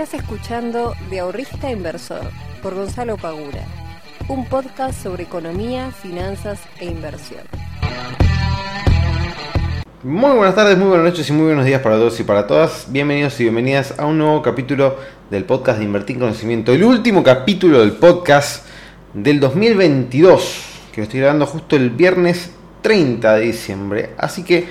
Estás escuchando De Ahorrista Inversor por Gonzalo Pagura, un podcast sobre economía, finanzas e inversión. Muy buenas tardes, muy buenas noches y muy buenos días para todos y para todas. Bienvenidos y bienvenidas a un nuevo capítulo del podcast de Invertir en Conocimiento. El último capítulo del podcast del 2022, que lo estoy grabando justo el viernes 30 de diciembre. Así que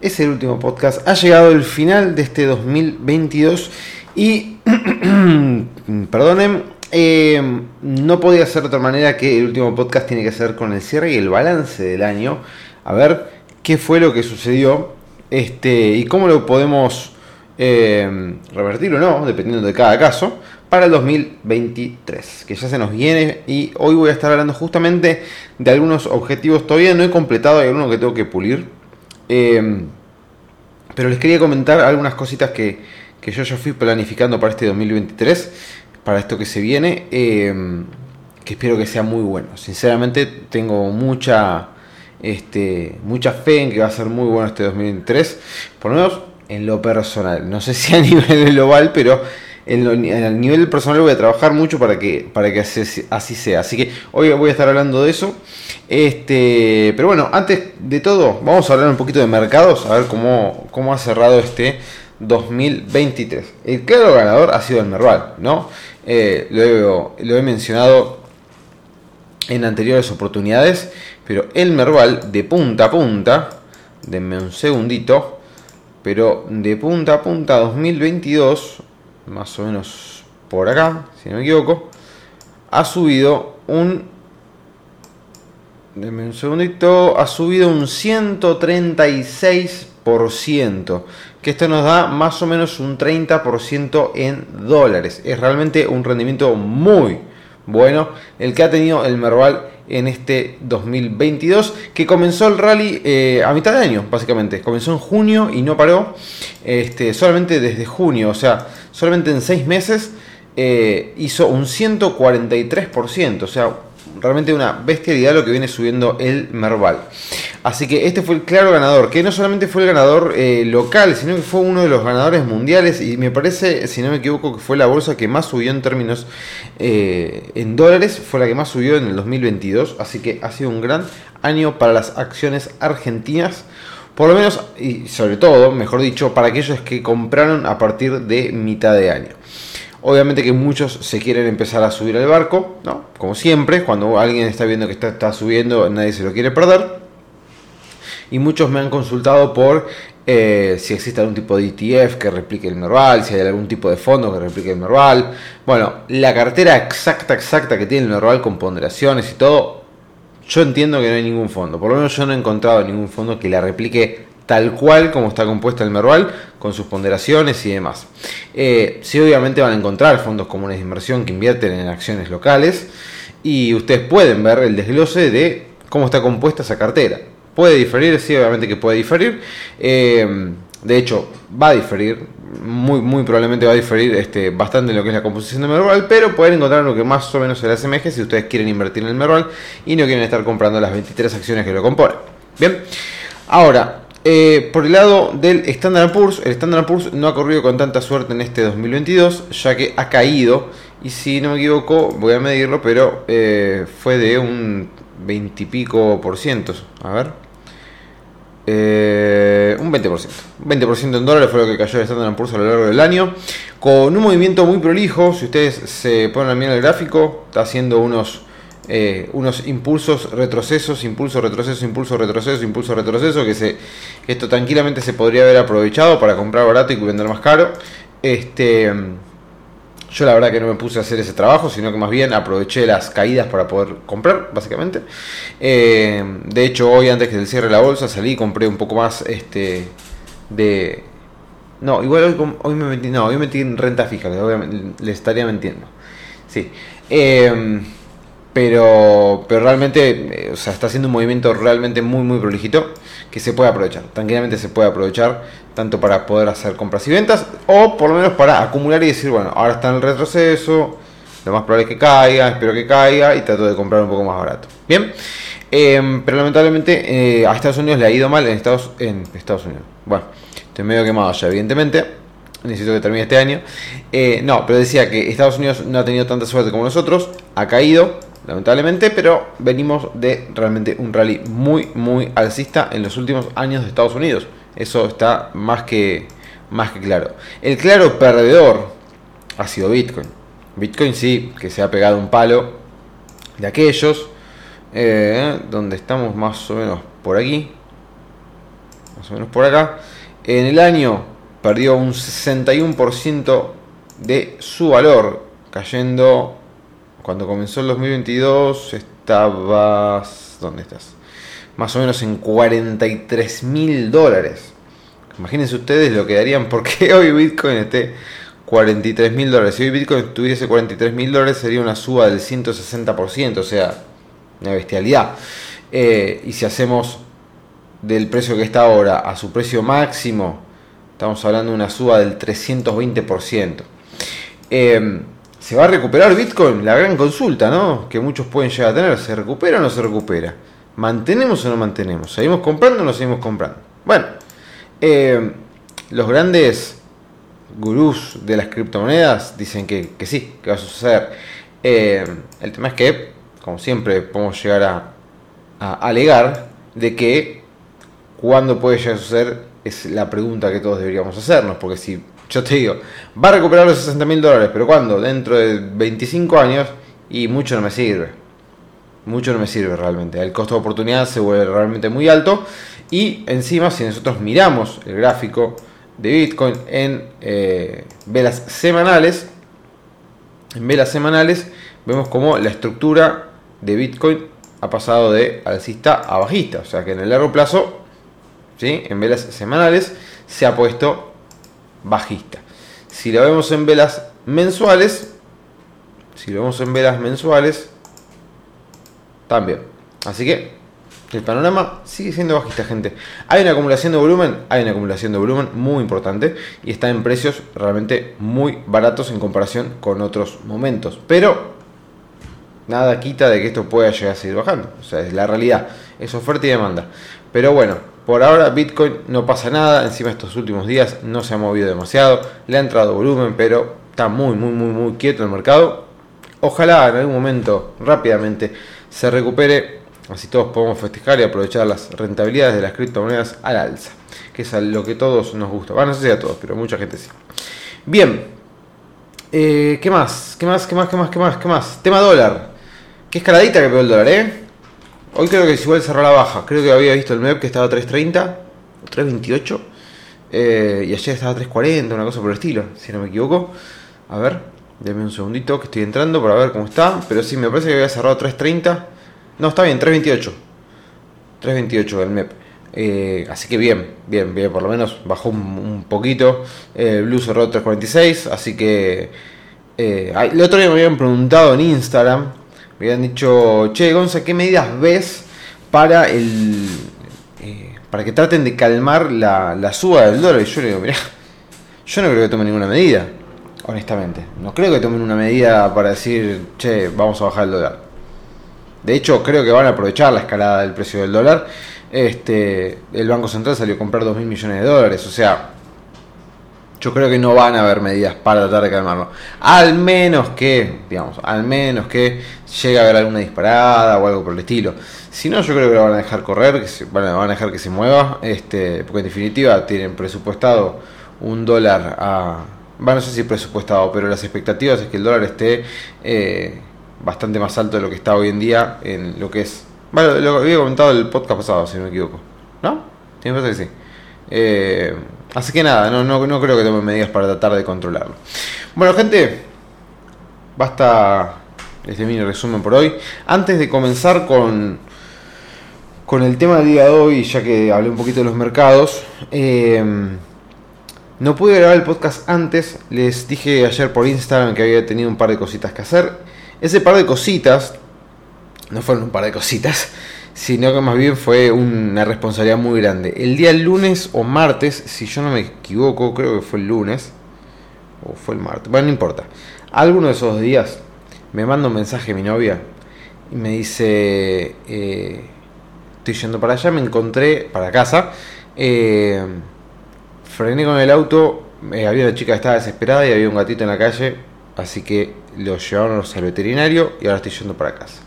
es el último podcast. Ha llegado el final de este 2022 y, perdonen, eh, no podía ser de otra manera que el último podcast tiene que ser con el cierre y el balance del año. A ver qué fue lo que sucedió este, y cómo lo podemos eh, revertir o no, dependiendo de cada caso, para el 2023, que ya se nos viene y hoy voy a estar hablando justamente de algunos objetivos. Todavía no he completado, hay algunos que tengo que pulir. Eh, pero les quería comentar algunas cositas que, yo ya fui planificando para este 2023, para esto que se viene, eh, que espero que sea muy bueno. Sinceramente tengo mucha, este, mucha fe en que va a ser muy bueno este 2023, por lo menos en lo personal. No sé si a nivel global, pero en, el nivel personal voy a trabajar mucho para que, para que así, sea. Así que hoy voy a estar hablando de eso. Este, pero bueno, antes de todo, vamos a hablar un poquito de mercados, a ver cómo, cómo ha cerrado este 2023. El claro ganador ha sido el Merval, ¿no? Eh, lo, he mencionado en anteriores oportunidades, pero el Merval de punta a punta, denme un segundito, pero de punta a punta 2022 más o menos por acá, si no me equivoco, ha subido un... Denme un segundito, ha subido un 136%, que esto nos da más o menos un 30% en dólares. Es realmente un rendimiento muy bueno el que ha tenido el Merval en este 2022, que comenzó el rally eh, a mitad de año, básicamente. Comenzó en junio y no paró, este, solamente desde junio, o sea, solamente en seis meses eh, hizo un 143%, o sea, realmente una bestialidad lo que viene subiendo el Merval. Así que este fue el claro ganador, que no solamente fue el ganador eh, local, sino que fue uno de los ganadores mundiales y me parece, si no me equivoco, que fue la bolsa que más subió en términos eh, en dólares, fue la que más subió en el 2022, así que ha sido un gran año para las acciones argentinas. Por lo menos, y sobre todo, mejor dicho, para aquellos que compraron a partir de mitad de año. Obviamente que muchos se quieren empezar a subir al barco, ¿no? Como siempre, cuando alguien está viendo que está, subiendo, nadie se lo quiere perder. Y muchos me han consultado por eh, si existe algún tipo de ETF que replique el Merval, si hay algún tipo de fondo que replique el Merval. Bueno, la cartera exacta, exacta que tiene el Merval con ponderaciones y todo, yo entiendo que no hay ningún fondo. Por lo menos yo no he encontrado ningún fondo que la replique tal cual como está compuesta el Merval, con sus ponderaciones y demás. Eh, sí, obviamente van a encontrar fondos comunes de inversión que invierten en acciones locales y ustedes pueden ver el desglose de cómo está compuesta esa cartera. Puede diferir, sí, obviamente que puede diferir. Eh, de hecho, va a diferir, muy, muy probablemente va a diferir este, bastante en lo que es la composición de Merval, pero pueden encontrar lo que más o menos se le asemeje si ustedes quieren invertir en el Merval y no quieren estar comprando las 23 acciones que lo componen. Bien, ahora, eh, por el lado del Standard Poor's, el Standard Poor's no ha corrido con tanta suerte en este 2022, ya que ha caído, y si no me equivoco, voy a medirlo, pero eh, fue de un 20 y pico por ciento. A ver. Eh, un 20%. 20% en dólares fue lo que cayó el Standard Poor's a lo largo del año. Con un movimiento muy prolijo, si ustedes se ponen a mirar el gráfico, está haciendo unos eh, unos impulsos, retrocesos, impulso, retroceso, impulso, retroceso, impulso, retroceso, que, se, esto tranquilamente se podría haber aprovechado para comprar barato y vender más caro. Este, yo la verdad que no me puse a hacer ese trabajo, sino que más bien aproveché las caídas para poder comprar, básicamente. Eh, de hecho, hoy antes que se cierre la bolsa salí y compré un poco más este, de... No, igual hoy, me metí, no, hoy me metí en renta fija, le estaría mintiendo. Sí. Eh, pero, pero realmente, eh, o sea, está haciendo un movimiento realmente muy, muy prolijito que se puede aprovechar. Tranquilamente se puede aprovechar tanto para poder hacer compras y ventas o por lo menos para acumular y decir, bueno, ahora está en el retroceso, lo más probable es que caiga, espero que caiga y trato de comprar un poco más barato. Bien, em, pero lamentablemente eh, a Estados Unidos le ha ido mal en Estados, en Estados Unidos. Bueno, estoy medio quemado ya, evidentemente. necesito que termine este año. Eh, no, pero decía que Estados Unidos no ha tenido tanta suerte como nosotros, ha caído, lamentablemente, pero venimos de realmente un rally muy, muy alcista en los últimos años de Estados Unidos. Eso está más que, más que claro. El claro perdedor ha sido Bitcoin. Bitcoin sí, que se ha pegado un palo de aquellos, eh, donde estamos más o menos por aquí, más o menos por acá. En el año perdió un 61% de su valor, cayendo cuando comenzó el 2022 estabas... ¿Dónde estás? Más o menos en 43 mil dólares. Imagínense ustedes lo que darían porque hoy Bitcoin esté 43 mil dólares. Si hoy Bitcoin tuviese 43 mil dólares sería una suba del 160%, o sea, una bestialidad. Eh, y si hacemos del precio que está ahora a su precio máximo, estamos hablando de una suba del 320%. Eh, ¿Se va a recuperar Bitcoin? La gran consulta, ¿no? Que muchos pueden llegar a tener. ¿Se recupera o no se recupera? ¿Mantenemos o no mantenemos? ¿Seguimos comprando o no seguimos comprando? Bueno, eh, los grandes gurús de las criptomonedas dicen que, sí, que va a suceder. Eh, el tema es que, como siempre, podemos llegar a, a alegar de que cuándo puede llegar a suceder es la pregunta que todos deberíamos hacernos, porque si yo te digo, va a recuperar los 60 mil dólares, pero ¿cuándo? Dentro de 25 años y mucho no me sirve. Mucho no me sirve realmente. El costo de oportunidad se vuelve realmente muy alto. Y encima, si nosotros miramos el gráfico de Bitcoin en eh, velas semanales, en velas semanales vemos como la estructura de Bitcoin ha pasado de alcista a bajista. O sea que en el largo plazo, ¿sí? en velas semanales, se ha puesto bajista. Si lo vemos en velas mensuales, si lo vemos en velas mensuales, también. Así que el panorama sigue siendo bajista, gente. Hay una acumulación de volumen, hay una acumulación de volumen muy importante y está en precios realmente muy baratos en comparación con otros momentos. Pero nada quita de que esto pueda llegar a seguir bajando. O sea, es la realidad, es oferta y demanda. Pero bueno, por ahora Bitcoin no pasa nada, encima estos últimos días no se ha movido demasiado, le ha entrado volumen, pero está muy, muy, muy, muy quieto el mercado. Ojalá en algún momento rápidamente se recupere, así todos podemos festejar y aprovechar las rentabilidades de las criptomonedas al alza, que es a lo que todos nos gusta. Bueno, no sé si a todos, pero mucha gente sí. Bien, eh, ¿qué más? ¿Qué más? ¿Qué más? ¿Qué más? ¿Qué más? ¿Qué más? Tema dólar. Qué escaladita que pegó el dólar, ¿eh? Hoy creo que igual cerró la baja. Creo que había visto el MEP que estaba a 3.30, 3.28. Eh, y ayer estaba a 3.40, una cosa por el estilo, si no me equivoco. A ver, déme un segundito que estoy entrando para ver cómo está. Pero sí, me parece que había cerrado 3.30. No, está bien, 3.28. 3.28 el MEP. Eh, así que bien, bien, bien, por lo menos bajó un, poquito. El Blue cerró 3.46, así que... Eh, el otro día me habían preguntado en Instagram me habían dicho, che, Gonza, ¿qué medidas ves para el eh, para que traten de calmar la, la suba del dólar? Y yo le digo, mira, yo no creo que tomen ninguna medida, honestamente. No creo que tomen una medida para decir, che, vamos a bajar el dólar. De hecho, creo que van a aprovechar la escalada del precio del dólar. Este, el Banco Central salió a comprar 2 mil millones de dólares. O sea, yo creo que no van a haber medidas para tratar de calmarlo. Al menos que, digamos, al menos que llegue a haber alguna disparada o algo por el estilo. Si no, yo creo que lo van a dejar correr, que se, van, a, dejar que se mueva, este, porque en definitiva tienen presupuestado un dólar a... Bueno, no sé si presupuestado, pero las expectativas es que el dólar esté eh, bastante más alto de lo que está hoy en día en lo que es... Bueno, lo había comentado el podcast pasado, si no me equivoco. ¿No? Tiene que sí. Eh, Así que nada, no, no, no creo que tomen medidas para tratar de controlarlo. Bueno, gente, basta este mini resumen por hoy. Antes de comenzar con, con el tema del día de hoy, ya que hablé un poquito de los mercados, eh, no pude grabar el podcast antes. Les dije ayer por Instagram que había tenido un par de cositas que hacer. Ese par de cositas, no fueron un par de cositas, sino que más bien fue una responsabilidad muy grande. El día lunes o martes, si yo no me equivoco, creo que fue el lunes, o fue el martes, bueno, no importa. Alguno de esos días me manda un mensaje mi novia y me dice, eh, estoy yendo para allá, me encontré para casa, eh, frené con el auto eh, había una chica que estaba desesperada y había un gatito en la calle, así que lo llevaron al veterinario y ahora estoy yendo para casa.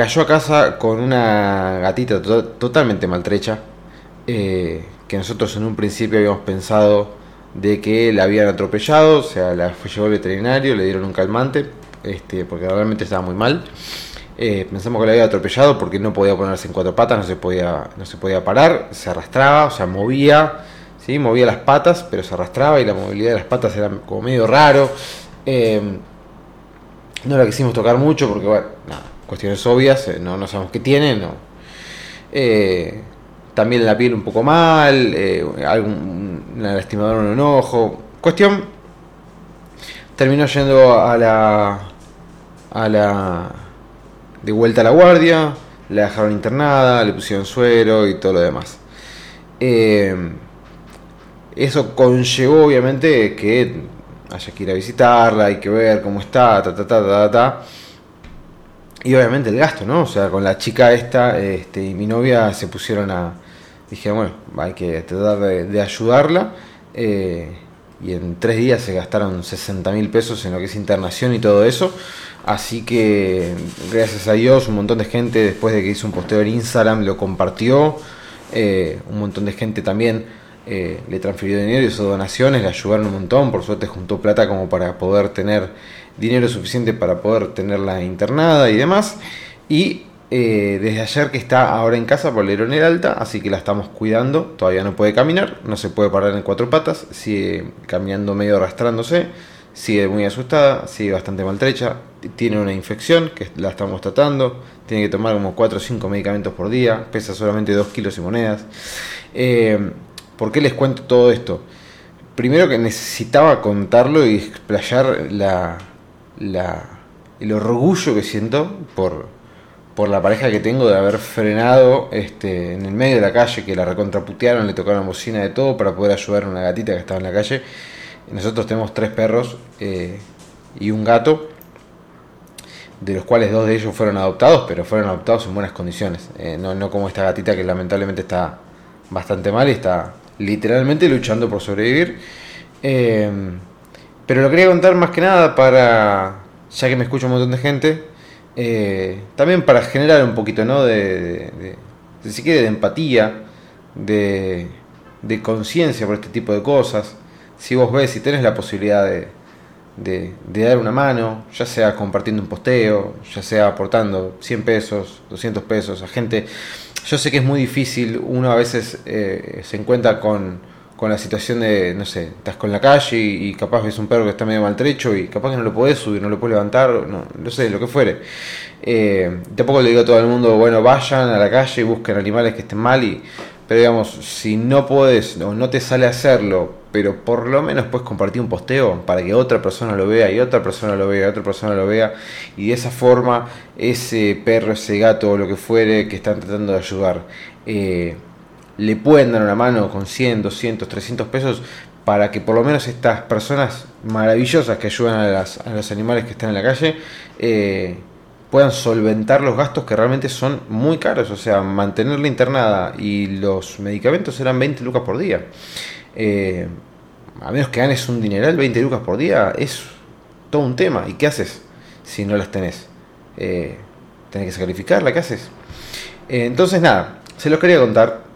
Cayó a casa con una gatita totalmente maltrecha, eh, que nosotros en un principio habíamos pensado de que la habían atropellado, o sea, la fue llevó al veterinario, le dieron un calmante, este, porque realmente estaba muy mal. Eh, pensamos que la había atropellado porque no podía ponerse en cuatro patas, no se podía, no se podía parar, se arrastraba, o sea, movía, ¿sí? movía las patas, pero se arrastraba y la movilidad de las patas era como medio raro. Eh, no la quisimos tocar mucho porque, bueno, nada, cuestiones obvias, eh, no, no sabemos qué tiene, no. también la piel un poco mal, algún, una en un ojo. Cuestión, terminó yendo a la a la de vuelta a la guardia, la dejaron internada, le pusieron suero y todo lo demás. Eh, eso conllevó obviamente que haya que ir a visitarla, hay que ver cómo está, ta ta ta ta ta. Y obviamente el gasto, ¿no? O sea, con la chica esta este, y mi novia se pusieron a... Dije, bueno, hay que tratar de, ayudarla. Eh, y en tres días se gastaron 60 mil pesos en lo que es internación y todo eso. Así que gracias a Dios un montón de gente después de que hizo un posteo en Instagram lo compartió. Eh, un montón de gente también eh, le transfirió dinero, hizo donaciones, le ayudaron un montón. Por suerte juntó plata como para poder tener dinero suficiente para poder tenerla internada y demás. Y eh, desde ayer que está ahora en casa por el alta, así que la estamos cuidando. Todavía no puede caminar, no se puede parar en cuatro patas, sigue caminando medio arrastrándose, sigue muy asustada, sigue bastante maltrecha, tiene una infección que la estamos tratando, tiene que tomar como 4 o 5 medicamentos por día, pesa solamente 2 kilos y monedas. Eh, ¿Por qué les cuento todo esto? Primero que necesitaba contarlo y explayar la, el orgullo que siento por por la pareja que tengo de haber frenado este, en el medio de la calle, que la recontraputearon, le tocaron bocina de todo para poder ayudar a una gatita que estaba en la calle. Nosotros tenemos tres perros eh, y un gato, de los cuales dos de ellos fueron adoptados, pero fueron adoptados en buenas condiciones. Eh, no, no como esta gatita que lamentablemente está bastante mal y está literalmente luchando por sobrevivir. Eh, pero lo quería contar más que nada para, ya que me escucha un montón de gente, eh, también para generar un poquito, ¿no? De, de, si quiere, de empatía, de, de conciencia por este tipo de cosas. Si vos ves, si tenés la posibilidad de, de, dar una mano, ya sea compartiendo un posteo, ya sea aportando 100 pesos, 200 pesos a gente. Yo sé que es muy difícil, uno a veces eh, se encuentra con con la situación de, no sé, estás con la calle y, capaz ves un perro que está medio maltrecho y capaz que no lo podés subir, no lo puedes levantar, no, no sé, lo que fuere. Eh, tampoco le digo a todo el mundo, bueno, vayan a la calle y busquen animales que estén mal, y, pero digamos, si no puedes o no te sale hacerlo, pero por lo menos puedes compartir un posteo para que otra persona lo vea y otra persona lo vea y otra persona lo vea y de esa forma ese perro, ese gato o lo que fuere que están tratando de ayudar. Eh, le pueden dar una mano con 100, 200, 300 pesos para que por lo menos estas personas maravillosas que ayudan a, los animales que están en la calle eh, puedan solventar los gastos que realmente son muy caros. O sea, mantenerla internada y los medicamentos eran 20 lucas por día. Eh, a menos que ganes un dineral, 20 lucas por día es todo un tema. ¿Y qué haces si no las tenés? Eh, ¿Tenés que sacrificarla? ¿Qué haces? entonces, nada, se los quería contar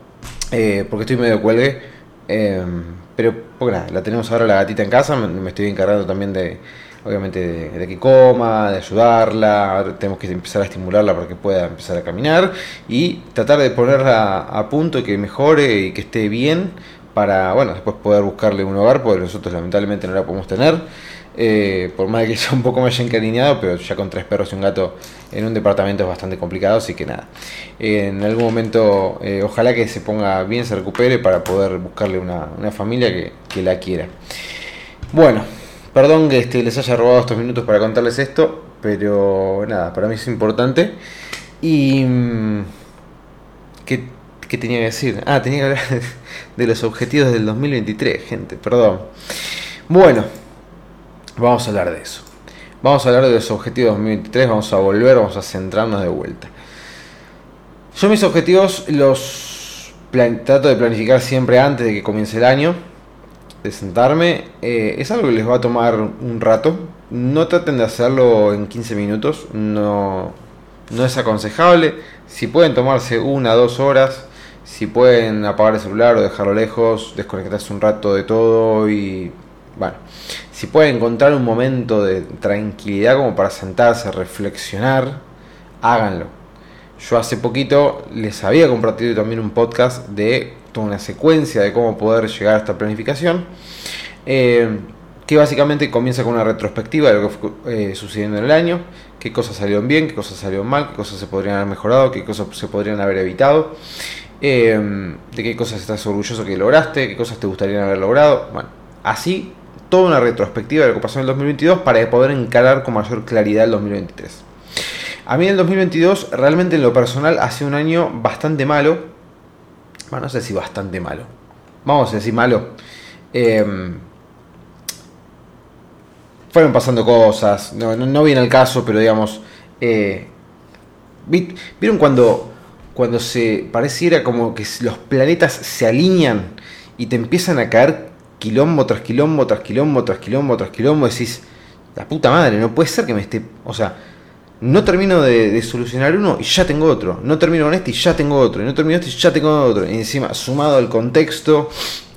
eh, porque estoy medio cuelgue. Em, pero, porque nada, la tenemos ahora la gatita en casa, me, estoy encargando también de, obviamente, de, que coma, de ayudarla, tenemos que empezar a estimularla para que pueda empezar a caminar y tratar de ponerla a punto y que mejore y que esté bien para, bueno, después poder buscarle un hogar, porque nosotros lamentablemente no la podemos tener. Eh, por más que sea un poco más encariñado, pero ya con tres perros y un gato en un departamento es bastante complicado, así que nada. en algún momento, eh, ojalá que se ponga bien, se recupere para poder buscarle una, familia que, la quiera. Bueno, perdón que este, les haya robado estos minutos para contarles esto, pero nada, para mí es importante. Y. Mm, ¿Qué, tenía que decir? Ah, tenía que hablar de los objetivos del 2023, gente, perdón. Bueno, Vamos a hablar de eso. Vamos a hablar de los objetivos 2023, vamos a volver, vamos a centrarnos de vuelta. Yo mis objetivos los trato de planificar siempre antes de que comience el año. de sentarme. Eh, es algo que les va a tomar un rato. No traten de hacerlo en 15 minutos. No, no es aconsejable. Si pueden tomarse una, dos horas. Si pueden apagar el celular o dejarlo lejos. Desconectarse un rato de todo. Y bueno. Si pueden encontrar un momento de tranquilidad como para sentarse, reflexionar. Háganlo. Yo hace poquito les había compartido también un podcast de toda una secuencia de cómo poder llegar a esta planificación, eh, que básicamente comienza con una retrospectiva de lo que fue eh, sucediendo en el año, qué cosas salieron bien, qué cosas salieron mal, qué cosas se podrían haber mejorado, qué cosas se podrían haber evitado, eh, de qué cosas estás orgulloso que lograste, qué cosas te gustaría haber logrado. Bueno, así toda una retrospectiva de lo que pasó en el 2022 para poder encarar con mayor claridad el 2023. A mí el 2022 realmente en lo personal ha sido un año bastante malo, no sé si bastante malo. Vamos a decir malo. Em, fueron pasando cosas, no, no, viene al caso, pero digamos, eh, ¿vieron cuando, cuando se pareciera como que los planetas se alinean y te empiezan a caer quilombo tras quilombo, tras quilombo, tras quilombo, tras quilombo, decís, la puta madre, no puede ser que me esté, o sea, no termino de, solucionar uno y ya tengo otro. No termino con este y ya tengo otro. Y no termino este y ya tengo otro. Y encima, sumado al contexto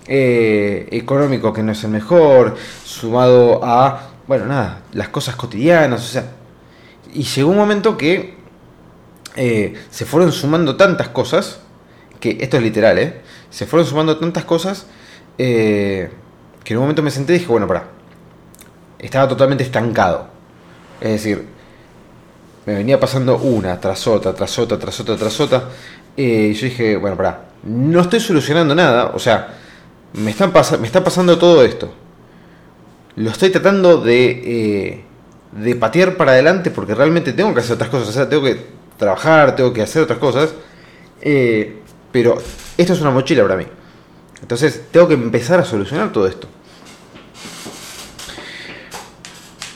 eh, económico que no es el mejor, sumado a, bueno, nada, las cosas cotidianas, o sea. Y llegó un momento que eh, se fueron sumando tantas cosas, que esto es literal, ¿eh? Se fueron sumando tantas cosas eh, que en un momento me senté y dije, bueno, pará. Estaba totalmente estancado. Es decir, me venía pasando una tras otra, tras otra, tras otra, tras otra. Eh, y yo dije, bueno, pará, no estoy solucionando nada, o sea, me, están me está pasando todo esto. Lo estoy tratando de, de patear para adelante porque realmente tengo que hacer otras cosas, o sea, tengo que trabajar, tengo que hacer otras cosas. Eh, pero esto es una mochila para mí. Entonces tengo que empezar a solucionar todo esto.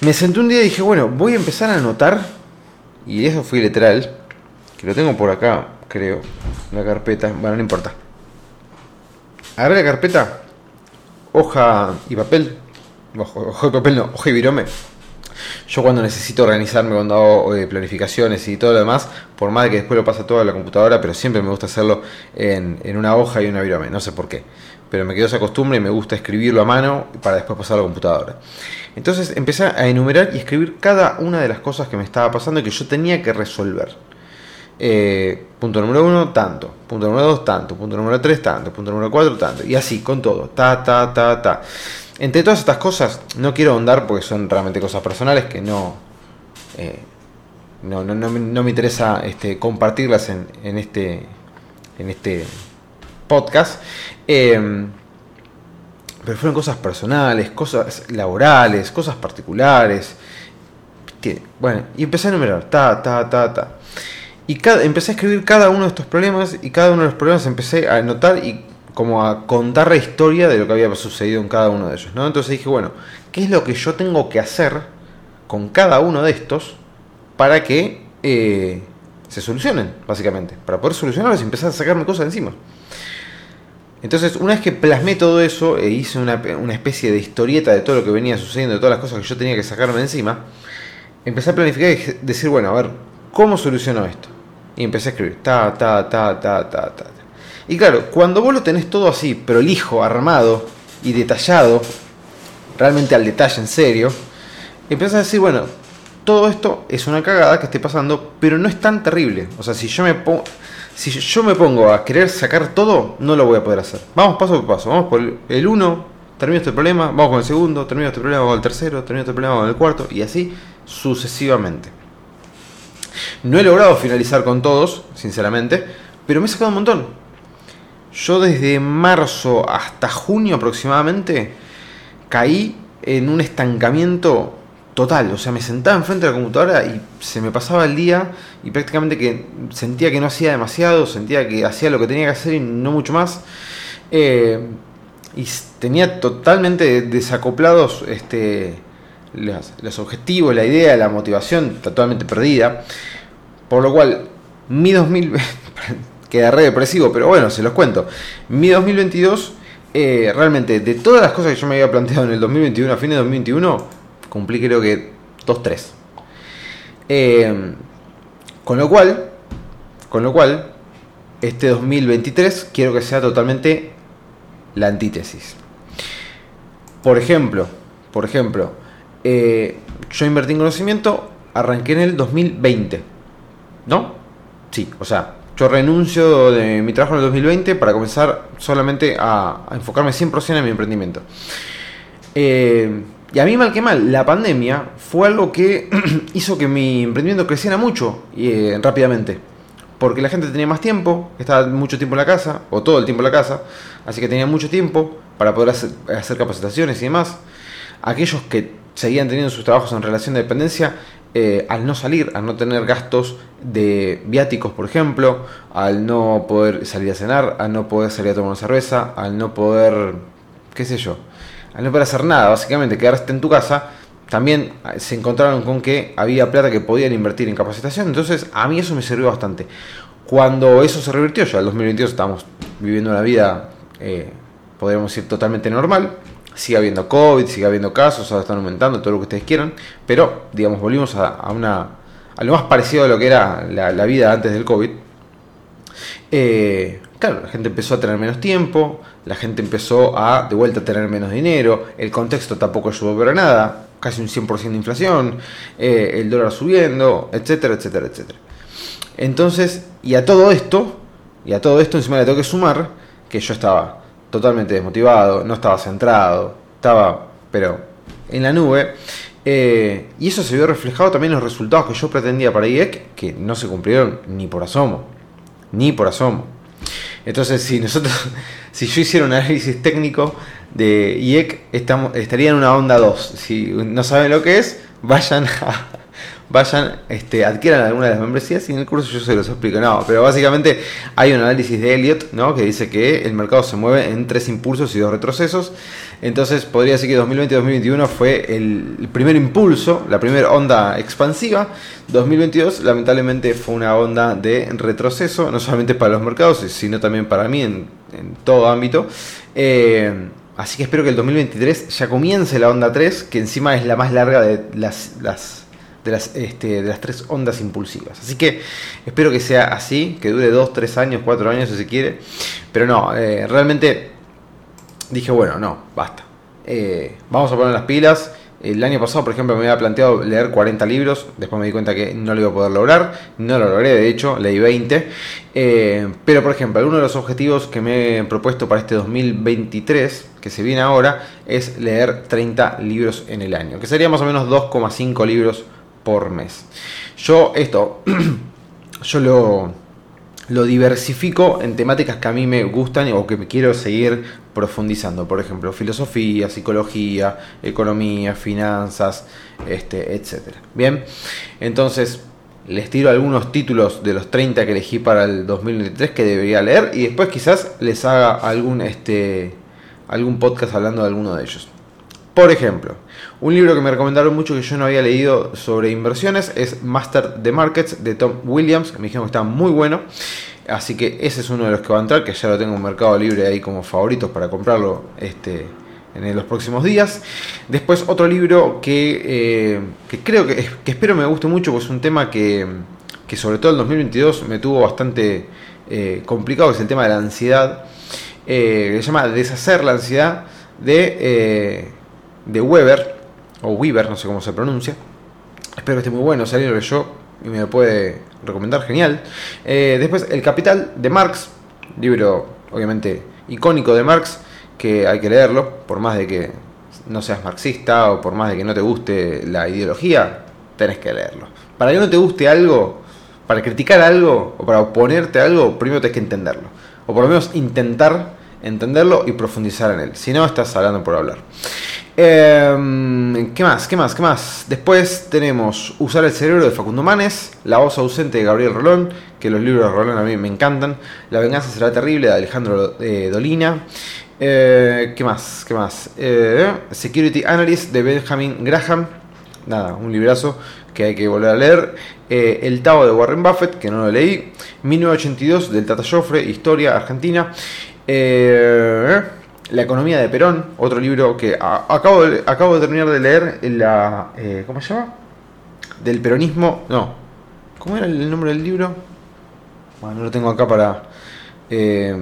Me senté un día y dije, bueno, voy a empezar a anotar y eso fue literal, que lo tengo por acá, creo, la carpeta, bueno, no importa. Agarré la carpeta, hoja y papel, hoja y papel no, hoja y virome. Yo cuando necesito organizarme, cuando hago eh, planificaciones y todo lo demás, por más que después lo pase todo a la computadora, pero siempre me gusta hacerlo en, en una hoja y una virome, no sé por qué. Pero me quedó esa costumbre y me gusta escribirlo a mano para después pasarlo a la computadora. Entonces empecé a enumerar y escribir cada una de las cosas que me estaba pasando y que yo tenía que resolver. Eh, punto número uno, tanto. Punto número dos, tanto. Punto número tres, tanto. Punto número cuatro, tanto. Y así, con todo. Ta, ta, ta, ta. Entre todas estas cosas, no quiero ahondar porque son realmente cosas personales que no. Eh, no, no, no, me interesa este, compartirlas en, en, este, en este podcast. Eh, pero fueron cosas personales, cosas laborales, cosas particulares. Bueno, y empecé a enumerar, ta, ta, ta, ta. Y cada, empecé a escribir cada uno de estos problemas y cada uno de los problemas empecé a anotar y como a contar la historia de lo que había sucedido en cada uno de ellos. ¿no? Entonces dije, bueno, ¿qué es lo que yo tengo que hacer con cada uno de estos para que eh, se solucionen, básicamente? Para poder solucionarlos y empezar a sacarme cosas encima. Entonces, una vez que plasmé todo eso e hice una, especie de historieta de todo lo que venía sucediendo, de todas las cosas que yo tenía que sacarme encima, empecé a planificar y decir, bueno, a ver, ¿cómo soluciono esto? Y empecé a escribir, ta, ta, ta, ta, ta, ta. Y claro, cuando vos lo tenés todo así, prolijo, armado y detallado, realmente al detalle, en serio, empezás a decir, bueno, todo esto es una cagada que esté pasando, pero no es tan terrible. O sea, si yo me pongo si yo me pongo a querer sacar todo, no lo voy a poder hacer. Vamos paso por paso. Vamos por el 1, termino este problema, vamos con el segundo, termino este problema, con el tercero, termino este problema, con el cuarto, y así sucesivamente. No he logrado finalizar con todos, sinceramente, pero me he sacado un montón. Yo desde marzo hasta junio aproximadamente caí en un estancamiento total, o sea, me sentaba enfrente de la computadora y se me pasaba el día y prácticamente que sentía que no hacía demasiado, sentía que hacía lo que tenía que hacer y no mucho más. Eh, y tenía totalmente desacoplados este, los, objetivos, la idea, la motivación totalmente perdida. Por lo cual, mi 2000, queda re depresivo, pero bueno, se los cuento. Mi 2022 eh, realmente, de todas las cosas que yo me había planteado en el 2021, a fines de 2021, cumplí creo que 2-3. Eh, con lo cual, con lo cual, este 2023 quiero que sea totalmente la antítesis. Por ejemplo, por ejemplo, eh, yo invertí en conocimiento, arranqué en el 2020, ¿no? Sí, o sea, yo renuncio de mi trabajo en el 2020 para comenzar solamente a, enfocarme 100% en mi emprendimiento. Eh, y a mí mal que mal, la pandemia fue algo que hizo que mi emprendimiento creciera mucho y eh, rápidamente. Porque la gente tenía más tiempo, estaba mucho tiempo en la casa, o todo el tiempo en la casa, así que tenía mucho tiempo para poder hacer, hacer capacitaciones y demás. Aquellos que seguían teniendo sus trabajos en relación de dependencia eh, al no salir, al no tener gastos de viáticos, por ejemplo, al no poder salir a cenar, al no poder salir a tomar una cerveza, al no poder, qué sé yo, al no poder hacer nada, básicamente quedarte en tu casa, también se encontraron con que había plata que podían invertir en capacitación, entonces a mí eso me sirvió bastante. Cuando eso se revirtió, ya en el 2022 estamos viviendo una vida, eh, podríamos decir, totalmente normal, sigue habiendo COVID, sigue habiendo casos, ahora están aumentando, todo lo que ustedes quieran, pero digamos, volvimos a, una, a lo más parecido a lo que era la, vida antes del COVID. Eh, claro, la gente empezó a tener menos tiempo, la gente empezó a de vuelta a tener menos dinero, el contexto tampoco ayudó para nada, casi un 100% de inflación, eh, el dólar subiendo, etcétera, etcétera, etcétera. Entonces, y a todo esto, y a todo esto encima le tengo que sumar que yo estaba totalmente desmotivado, no estaba centrado, estaba, pero en la nube. Eh, y eso se vio reflejado también en los resultados que yo pretendía para IEC, que no se cumplieron ni por asomo, ni por asomo. Entonces, si nosotros, si yo hiciera un análisis técnico de IEC, estamos, estaría en una onda 2. Si no saben lo que es, vayan a, vayan, este, adquieran alguna de las membresías y en el curso yo se los explico. No, pero básicamente hay un análisis de Elliot, ¿no? Que dice que el mercado se mueve en tres impulsos y dos retrocesos. Entonces podría decir que 2020-2021 fue el primer impulso, la primera onda expansiva. 2022 lamentablemente fue una onda de retroceso, no solamente para los mercados, sino también para mí en, todo ámbito. Eh, así que espero que el 2023 ya comience la onda 3, que encima es la más larga de las, las de las, este, de las tres ondas impulsivas. Así que espero que sea así, que dure 2, 3 años, 4 años si se quiere. Pero no, eh, realmente dije, bueno, no, basta. Eh, vamos a poner las pilas. El año pasado, por ejemplo, me había planteado leer 40 libros, después me di cuenta que no lo iba a poder lograr, no lo logré, de hecho, leí 20. Eh, pero, por ejemplo, uno de los objetivos que me he propuesto para este 2023, que se viene ahora, es leer 30 libros en el año, que sería más o menos 2,5 libros por mes. Yo esto, yo lo, lo diversifico en temáticas que a mí me gustan o que me quiero seguir profundizando. Por ejemplo, filosofía, psicología, economía, finanzas, este, etc. Bien, entonces les tiro algunos títulos de los 30 que elegí para el 2023 que debería leer y después quizás les haga algún, este, algún podcast hablando de alguno de ellos. Por ejemplo, un libro que me recomendaron mucho que yo no había leído sobre inversiones es Master the Markets de Tom Williams, que me dijeron que está muy bueno. Así que ese es uno de los que va a entrar, que ya lo tengo en Mercado Libre ahí como favoritos para comprarlo este, en los próximos días. Después otro libro que, eh, creo que, espero me guste mucho, pues es un tema que, sobre todo en 2022 me tuvo bastante eh, complicado, que es el tema de la ansiedad. Eh, se llama Deshacer la ansiedad de, de Weber o Weaver, no sé cómo se pronuncia. Espero que esté muy bueno, si lo yo y me lo puede recomendar, genial. Eh, después, El Capital de Marx, libro obviamente icónico de Marx, que hay que leerlo, por más de que no seas marxista o por más de que no te guste la ideología, tenés que leerlo. Para que no te guste algo, para criticar algo o para oponerte a algo, primero tenés que entenderlo. O por lo menos intentar entenderlo y profundizar en él. Si no, estás hablando por hablar. Em, ¿Qué más? ¿Qué más? ¿Qué más? Después tenemos Usar el cerebro de Facundo Manes, La voz ausente de Gabriel Rolón, que los libros de Rolón a mí me encantan, La venganza será terrible de Alejandro eh, Dolina. Eh, ¿Qué más? ¿Qué más? Eh, Security Analyst de Benjamin Graham. Nada, un librazo que hay que volver a leer. el Tao de Warren Buffett, que no lo leí. 1982 del Tata Joffre, Historia Argentina. La economía de Perón, otro libro que acabo, de, terminar de leer, la, eh, ¿cómo se llama? Del peronismo, no, ¿cómo era el nombre del libro? Bueno, no lo tengo acá para, eh,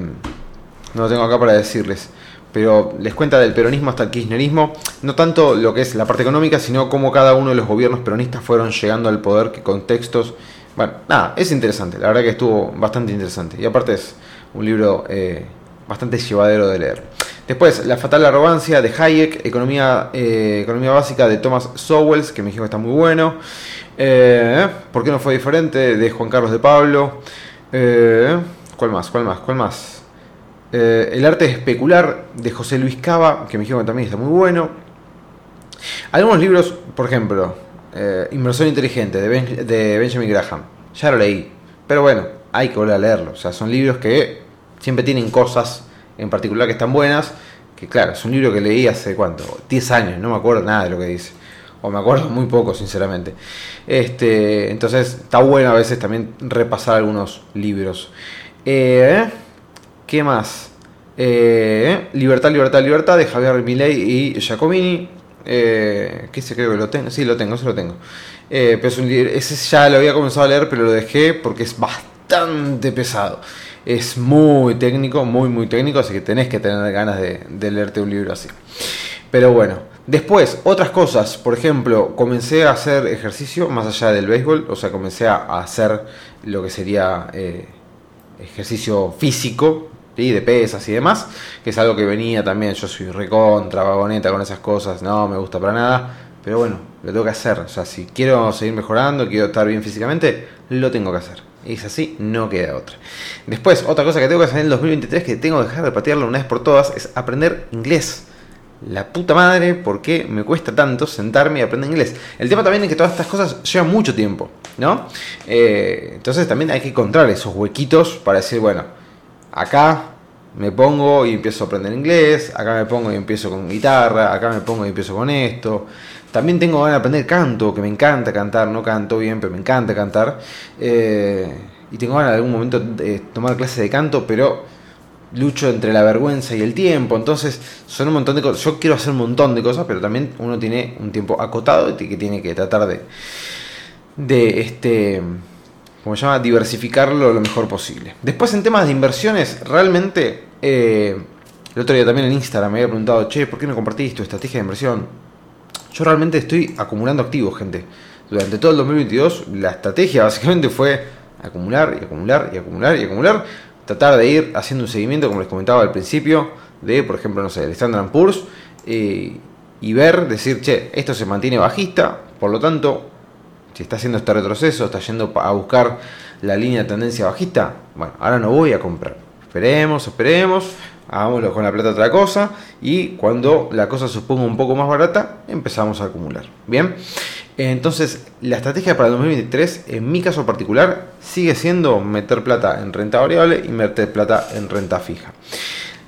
no lo tengo acá para decirles, pero les cuenta del peronismo hasta el kirchnerismo, no tanto lo que es la parte económica, sino cómo cada uno de los gobiernos peronistas fueron llegando al poder, qué contextos, bueno, nada, es interesante, la verdad que estuvo bastante interesante, y aparte es un libro eh, bastante llevadero de leer. Después, La fatal arrogancia de Hayek, Economía, eh, economía básica de Thomas Sowells, que me dijo que está muy bueno. Eh, ¿Por qué no fue diferente? de Juan Carlos de Pablo. Eh, ¿Cuál más? ¿Cuál más? ¿Cuál más? el arte de especular de José Luis Cava, que me dijo que también está muy bueno. Algunos libros, por ejemplo, Inversión Inteligente de, de Benjamin Graham. Ya lo leí. Pero bueno, hay que volver a leerlo. O sea, son libros que siempre tienen cosas en particular que están buenas, que claro, es un libro que leí hace cuánto, 10 años, no me acuerdo nada de lo que dice. O me acuerdo muy poco, sinceramente. Este, entonces está bueno a veces también repasar algunos libros. Eh, ¿Qué más? Eh, libertad, libertad, libertad de Javier Milei y Giacomini. Eh, ¿Qué se creo que lo tengo? Sí, lo tengo, eso lo tengo. Pero es un ese ya lo había comenzado a leer, pero lo dejé porque es bastante pesado. Es muy técnico, muy, muy técnico, así que tenés que tener ganas de, leerte un libro así. Pero bueno, después, otras cosas, por ejemplo, comencé a hacer ejercicio más allá del béisbol, o sea, comencé a hacer lo que sería eh, ejercicio físico, de pesas y demás, que es algo que venía también, yo soy recontra, vagoneta con esas cosas, no me gusta para nada, pero bueno, lo tengo que hacer, o sea, si quiero seguir mejorando, quiero estar bien físicamente, lo tengo que hacer. Es así, no queda otra. Después, otra cosa que tengo que hacer en el 2023, que tengo que dejar de patearlo una vez por todas, es aprender inglés. La puta madre, ¿por qué me cuesta tanto sentarme y aprender inglés? El tema también es que todas estas cosas llevan mucho tiempo, ¿no? Eh, entonces también hay que encontrar esos huequitos para decir, bueno, acá me pongo y empiezo a aprender inglés, acá me pongo y empiezo con guitarra, acá me pongo y empiezo con esto, también tengo ganas de aprender canto, que me encanta cantar, no canto bien, pero me encanta cantar. Eh, y tengo ganas de algún momento de tomar clases de canto, pero lucho entre la vergüenza y el tiempo. Entonces, son un montón de cosas. Yo quiero hacer un montón de cosas, pero también uno tiene un tiempo acotado que tiene que tratar de, de este, como se llama, diversificarlo lo mejor posible. Después, en temas de inversiones, realmente, eh, el otro día también en Instagram me había preguntado, che, ¿por qué no compartís tu estrategia de inversión? Yo realmente estoy acumulando activos, gente. Durante todo el 2022 la estrategia básicamente fue acumular y acumular y acumular y acumular. Tratar de ir haciendo un seguimiento, como les comentaba al principio, de, por ejemplo, no sé, el Standard Poor's eh, y ver, decir, che, esto se mantiene bajista, por lo tanto, si está haciendo este retroceso, está yendo a buscar la línea de tendencia bajista, bueno, ahora no voy a comprar. Esperemos, esperemos, hagámoslo con la plata otra cosa y cuando la cosa se ponga un poco más barata empezamos a acumular. Bien, entonces la estrategia para el 2023 en mi caso particular sigue siendo meter plata en renta variable y meter plata en renta fija.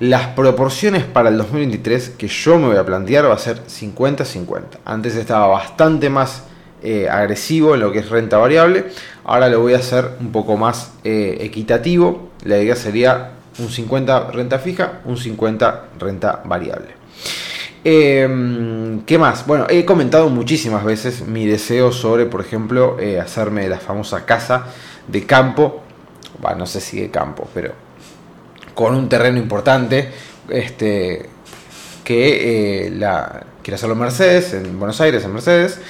Las proporciones para el 2023 que yo me voy a plantear va a ser 50-50. Antes estaba bastante más eh, agresivo en lo que es renta variable. Ahora lo voy a hacer un poco más eh, equitativo. La idea sería un 50 renta fija, un 50 renta variable. Em, ¿Qué más? Bueno, he comentado muchísimas veces mi deseo sobre, por ejemplo, eh, hacerme la famosa casa de campo, no sé si de campo, pero con un terreno importante, este, que eh, la, quiero hacerlo en Mercedes, en Buenos Aires, en Mercedes,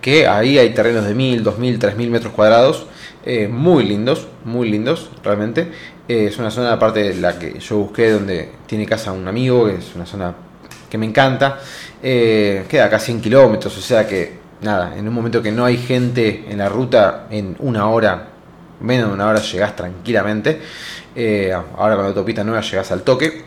que ahí hay terrenos de 1000, 2000, 3000 metros cuadrados, eh, muy lindos, muy lindos realmente. Eh, es una zona aparte de la que yo busqué donde tiene casa un amigo, que es una zona que me encanta. Eh, queda acá 100 kilómetros, o sea que nada, en un momento que no hay gente en la ruta, en una hora, menos de una hora llegás tranquilamente. ahora con la autopista nueva llegás al toque.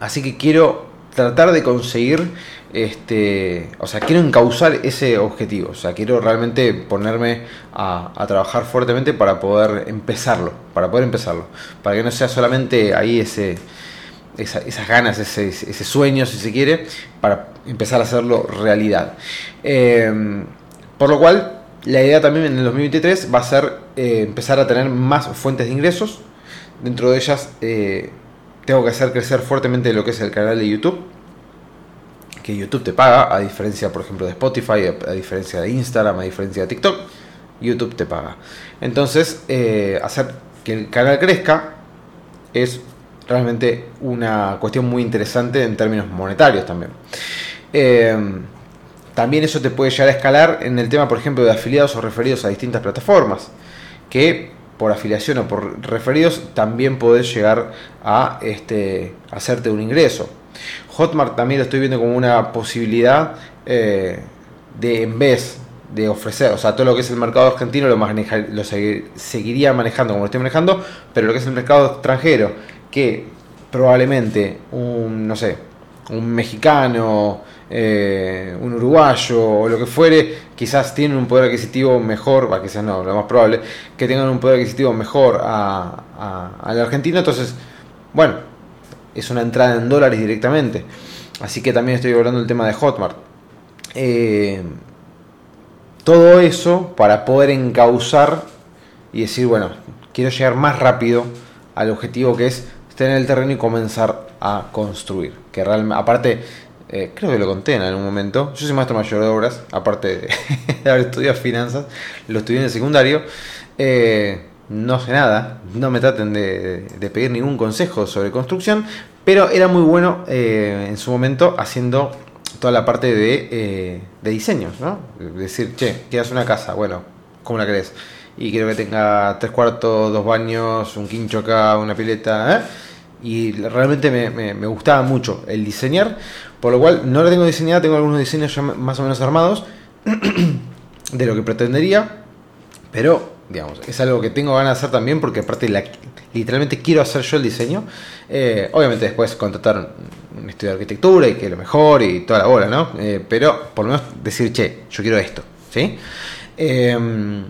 Así que quiero tratar de conseguir este, o sea, quiero encauzar ese objetivo, o sea, quiero realmente ponerme a, trabajar fuertemente para poder empezarlo, para poder empezarlo, para que no sea solamente ahí ese, esas ganas, ese, sueño, si se quiere, para empezar a hacerlo realidad. Em, por lo cual, la idea también en el 2023 va a ser eh, empezar a tener más fuentes de ingresos, dentro de ellas... Eh, tengo que hacer crecer fuertemente lo que es el canal de YouTube. Que YouTube te paga, a diferencia, por ejemplo, de Spotify, a diferencia de Instagram, a diferencia de TikTok. YouTube te paga. Entonces, eh, hacer que el canal crezca es realmente una cuestión muy interesante en términos monetarios también. Eh, también eso te puede llegar a escalar en el tema, por ejemplo, de afiliados o referidos a distintas plataformas, que por afiliación o por referidos también podés llegar a este, hacerte un ingreso. Hotmart también lo estoy viendo como una posibilidad eh, de en vez de ofrecer, o sea, todo lo que es el mercado argentino lo, lo seguiría manejando como lo estoy manejando, pero lo que es el mercado extranjero, que probablemente un, no sé, un mexicano, eh, un uruguayo o lo que fuere, quizás tienen un poder adquisitivo mejor, quizás no, lo más probable, que tengan un poder adquisitivo mejor a, al argentino, entonces, bueno, es una entrada en dólares directamente. Así que también estoy hablando del tema de Hotmart. Eh, todo eso para poder encauzar y decir, bueno, quiero llegar más rápido al objetivo que es en el terreno y comenzar a construir. Que realmente, aparte, eh, creo que lo conté en algún momento. Yo soy maestro mayor de obras, aparte de haber estudiado finanzas, lo estudié en el secundario. Eh, no sé nada, no me traten de, pedir ningún consejo sobre construcción, pero era muy bueno eh, en su momento haciendo toda la parte de, de diseños, ¿no? Decir, che, quieras una casa, bueno, ¿cómo la querés? Y quiero que tenga tres cuartos, dos baños, un quincho acá, una pileta. Y realmente me, me, gustaba mucho el diseñar, por lo cual no lo tengo diseñado, tengo algunos diseños ya más o menos armados de lo que pretendería, pero digamos, es algo que tengo ganas de hacer también porque aparte la, literalmente quiero hacer yo el diseño. Eh, obviamente después contratar un estudio de arquitectura y que lo mejor y toda la bola, ¿no? Eh, pero por lo menos decir, che, yo quiero esto, ¿sí? Em,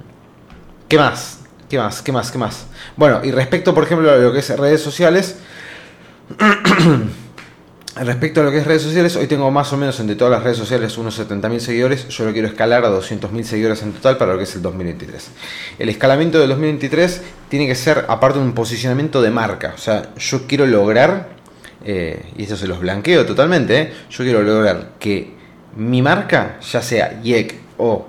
¿Qué más? ¿Qué más? ¿Qué más? ¿Qué más? Bueno, y respecto, por ejemplo, a lo que es redes sociales, Respecto a lo que es redes sociales, hoy tengo más o menos entre todas las redes sociales unos 70.000 seguidores. Yo lo quiero escalar a 200.000 seguidores en total para lo que es el 2023. El escalamiento del 2023 tiene que ser aparte de un posicionamiento de marca. O sea, yo quiero lograr, eh, y esto se los blanqueo totalmente, eh, yo quiero lograr que mi marca, ya sea YEC o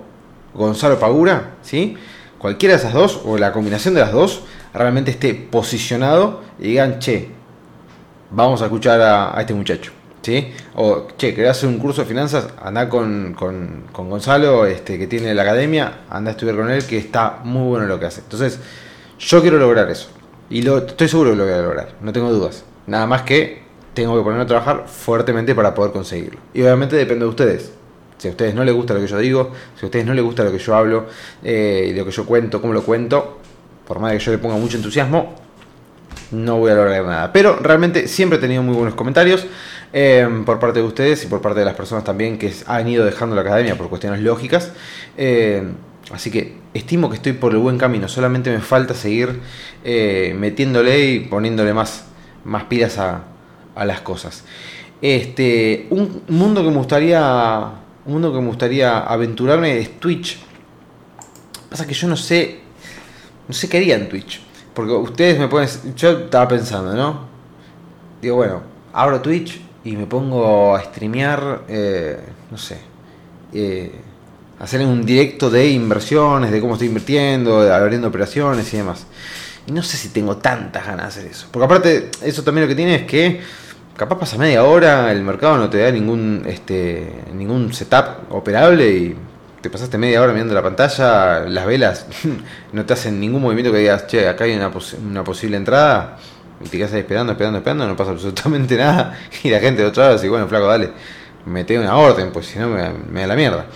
Gonzalo Pagura, ¿sí? cualquiera de esas dos o la combinación de las dos, realmente esté posicionado y digan, che, vamos a escuchar a, este muchacho. ¿Sí? O, che, querés hacer un curso de finanzas, anda con, con, Gonzalo, este, que tiene la academia, anda a estudiar con él, que está muy bueno lo que hace. Entonces, yo quiero lograr eso. Y lo, estoy seguro que lo voy a lograr, no tengo dudas. Nada más que tengo que ponerme a trabajar fuertemente para poder conseguirlo. Y obviamente depende de ustedes. Si a ustedes no les gusta lo que yo digo, si a ustedes no les gusta lo que yo hablo, eh, lo que yo cuento, cómo lo cuento, por más que yo le ponga mucho entusiasmo, no voy a lograr nada. Pero realmente siempre he tenido muy buenos comentarios eh, por parte de ustedes y por parte de las personas también que han ido dejando la academia por cuestiones lógicas. Eh, así que estimo que estoy por el buen camino. Solamente me falta seguir eh, metiéndole y poniéndole más, más pilas a, las cosas. Este, un mundo que me gustaría. Un mundo que me gustaría aventurarme es Twitch. Pasa que yo no sé. No sé qué haría en Twitch. Porque ustedes me pueden. Yo estaba pensando, ¿no? Digo, bueno, abro Twitch y me pongo a streamear, eh, no sé, eh, hacer un directo de inversiones, de cómo estoy invirtiendo, abriendo operaciones y demás. Y no sé si tengo tantas ganas de hacer eso. Porque aparte, eso también lo que tiene es que capaz pasa media hora, el mercado no te da ningún, este, ningún setup operable y te pasaste media hora mirando la pantalla, las velas no te hacen ningún movimiento que digas, che, acá hay una, posible entrada, y te quedas ahí esperando, esperando, esperando, no pasa absolutamente nada, y la gente de otra vez, y bueno, flaco, dale, mete una orden, pues si no me, da la mierda.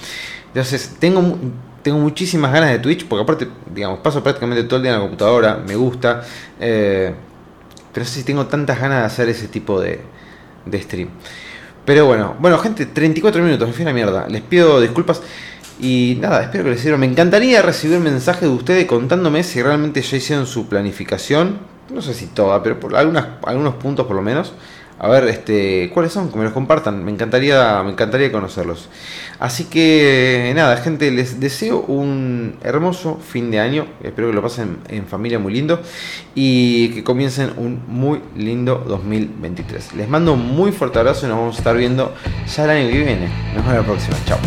Entonces, tengo, tengo muchísimas ganas de Twitch, porque aparte, digamos, paso prácticamente todo el día en la computadora, me gusta, eh, pero no sé si tengo tantas ganas de hacer ese tipo de, de stream. Pero bueno, bueno, gente, 34 minutos, me fui a la mierda. Les pido disculpas. Y nada, espero que les sirva. Me encantaría recibir mensajes de ustedes contándome si realmente ya hicieron su planificación. No sé si toda, pero por algunos puntos por lo menos. a ver este, cuáles son, que me los compartan, me encantaría, me encantaría conocerlos. Así que nada, gente, les deseo un hermoso fin de año, espero que lo pasen en familia muy lindo y que comiencen un muy lindo 2023. Les mando un muy fuerte abrazo y nos vamos a estar viendo ya el año que viene. Nos vemos la próxima, chao.